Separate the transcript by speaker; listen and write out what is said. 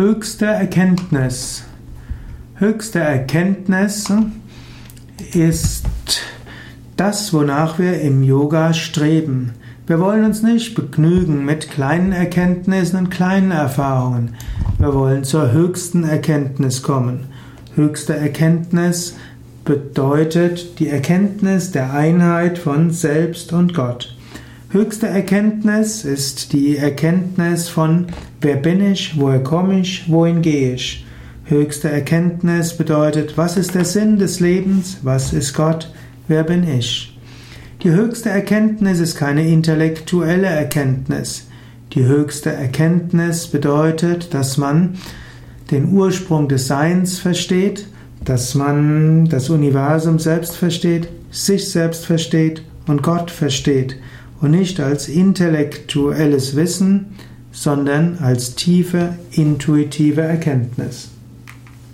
Speaker 1: Höchste Erkenntnis. Höchste Erkenntnis ist das, wonach wir im Yoga streben. Wir wollen uns nicht begnügen mit kleinen Erkenntnissen und kleinen Erfahrungen. Wir wollen zur höchsten Erkenntnis kommen. Höchste Erkenntnis bedeutet die Erkenntnis der Einheit von Selbst und Gott. Höchste Erkenntnis ist die Erkenntnis von wer bin ich, woher komme ich, wohin gehe ich. Höchste Erkenntnis bedeutet, was ist der Sinn des Lebens, was ist Gott, wer bin ich. Die höchste Erkenntnis ist keine intellektuelle Erkenntnis. Die höchste Erkenntnis bedeutet, dass man den Ursprung des Seins versteht, dass man das Universum selbst versteht, sich selbst versteht und Gott versteht und nicht als intellektuelles Wissen, sondern als tiefe intuitive Erkenntnis.